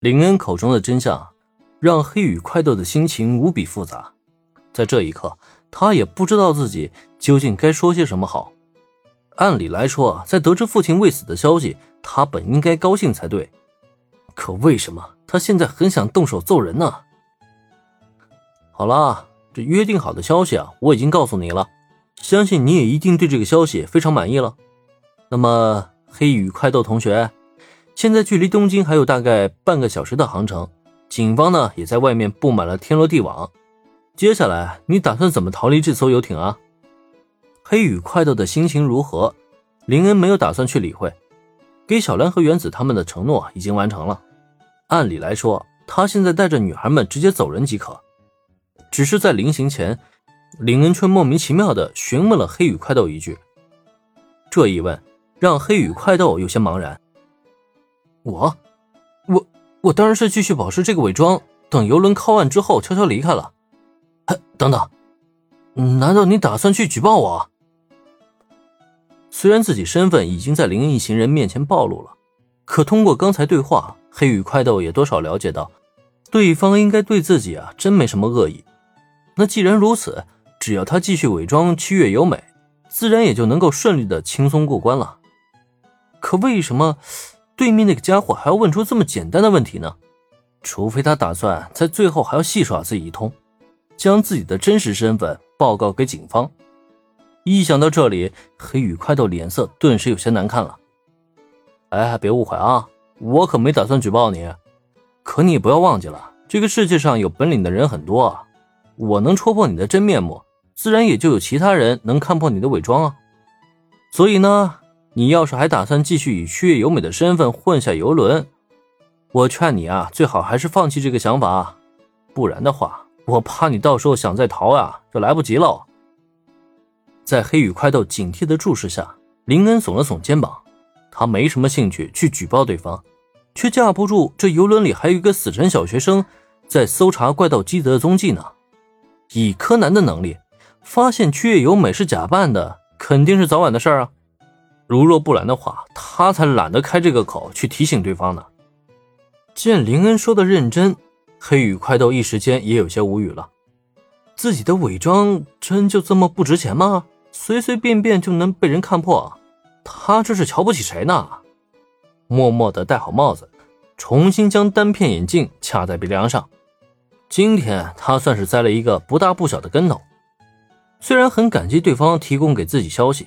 林恩口中的真相，让黑羽快斗的心情无比复杂。在这一刻，他也不知道自己究竟该说些什么好。按理来说，在得知父亲未死的消息，他本应该高兴才对。可为什么他现在很想动手揍人呢？好了，这约定好的消息啊，我已经告诉你了，相信你也一定对这个消息非常满意了。那么，黑羽快斗同学，现在距离东京还有大概半个小时的航程，警方呢也在外面布满了天罗地网。接下来你打算怎么逃离这艘游艇啊？黑羽快斗的心情如何？林恩没有打算去理会，给小兰和原子他们的承诺已经完成了。按理来说，他现在带着女孩们直接走人即可。只是在临行前，林恩却莫名其妙的询问了黑羽快斗一句。这一问让黑羽快斗有些茫然。我，我，我当然是继续保持这个伪装，等游轮靠岸之后悄悄离开了。哎，等等，难道你打算去举报我？虽然自己身份已经在林一行人面前暴露了，可通过刚才对话。黑羽快斗也多少了解到，对方应该对自己啊真没什么恶意。那既然如此，只要他继续伪装七月由美，自然也就能够顺利的轻松过关了。可为什么对面那个家伙还要问出这么简单的问题呢？除非他打算在最后还要戏耍自己一通，将自己的真实身份报告给警方。一想到这里，黑羽快斗脸色顿时有些难看了。哎，别误会啊！我可没打算举报你，可你也不要忘记了，这个世界上有本领的人很多啊。我能戳破你的真面目，自然也就有其他人能看破你的伪装啊。所以呢，你要是还打算继续以曲月由美的身份混下游轮，我劝你啊，最好还是放弃这个想法，不然的话，我怕你到时候想再逃啊，就来不及了。在黑羽快斗警惕的注视下，林恩耸了耸肩膀。他没什么兴趣去举报对方，却架不住这游轮里还有一个死神小学生在搜查怪盗基德的踪迹呢。以柯南的能力，发现曲月由美是假扮的，肯定是早晚的事儿啊。如若不然的话，他才懒得开这个口去提醒对方呢。见林恩说的认真，黑羽快斗一时间也有些无语了。自己的伪装真就这么不值钱吗？随随便便就能被人看破？他这是瞧不起谁呢？默默的戴好帽子，重新将单片眼镜卡在鼻梁上。今天他算是栽了一个不大不小的跟头。虽然很感激对方提供给自己消息，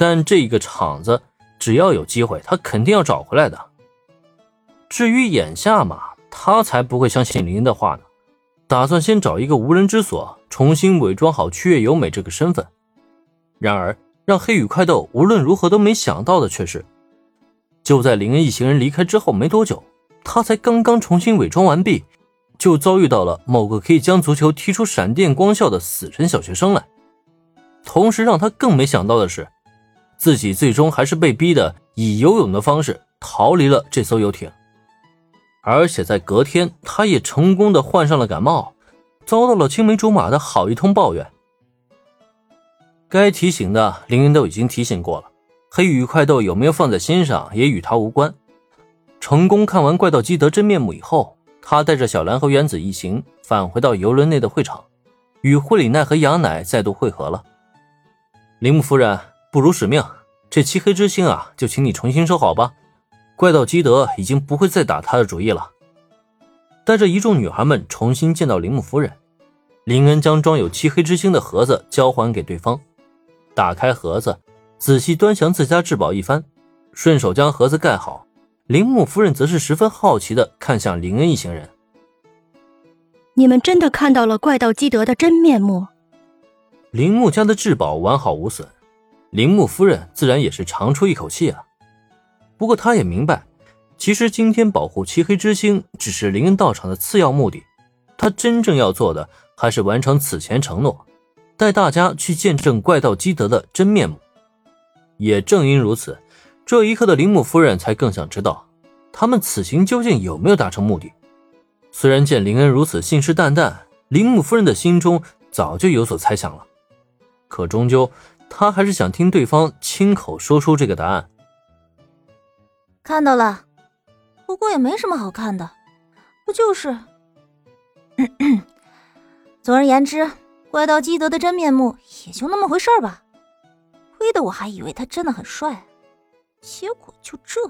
但这一个场子，只要有机会，他肯定要找回来的。至于眼下嘛，他才不会相信林恩的话呢。打算先找一个无人之所，重新伪装好区月由美这个身份。然而。让黑羽快斗无论如何都没想到的却是，就在林恩一行人离开之后没多久，他才刚刚重新伪装完毕，就遭遇到了某个可以将足球踢出闪电光效的死神小学生来。同时让他更没想到的是，自己最终还是被逼的以游泳的方式逃离了这艘游艇，而且在隔天，他也成功的患上了感冒，遭到了青梅竹马的好一通抱怨。该提醒的凌云都已经提醒过了，黑羽快斗有没有放在心上也与他无关。成功看完怪盗基德真面目以后，他带着小兰和原子一行返回到游轮内的会场，与惠里奈和杨乃再度会合了。铃木夫人，不辱使命，这漆黑之星啊，就请你重新收好吧。怪盗基德已经不会再打他的主意了。带着一众女孩们重新见到铃木夫人，林恩将装有漆黑之星的盒子交还给对方。打开盒子，仔细端详自家至宝一番，顺手将盒子盖好。铃木夫人则是十分好奇的看向林恩一行人：“你们真的看到了怪盗基德的真面目？”铃木家的至宝完好无损，铃木夫人自然也是长出一口气啊。不过她也明白，其实今天保护漆黑之星只是林恩道场的次要目的，他真正要做的还是完成此前承诺。带大家去见证怪盗基德的真面目。也正因如此，这一刻的铃木夫人才更想知道，他们此行究竟有没有达成目的。虽然见林恩如此信誓旦旦，铃木夫人的心中早就有所猜想了，可终究他还是想听对方亲口说出这个答案。看到了，不过也没什么好看的，不就是？总而言之，怪盗基德的真面目也就那么回事吧。亏得我还以为他真的很帅，结果就这。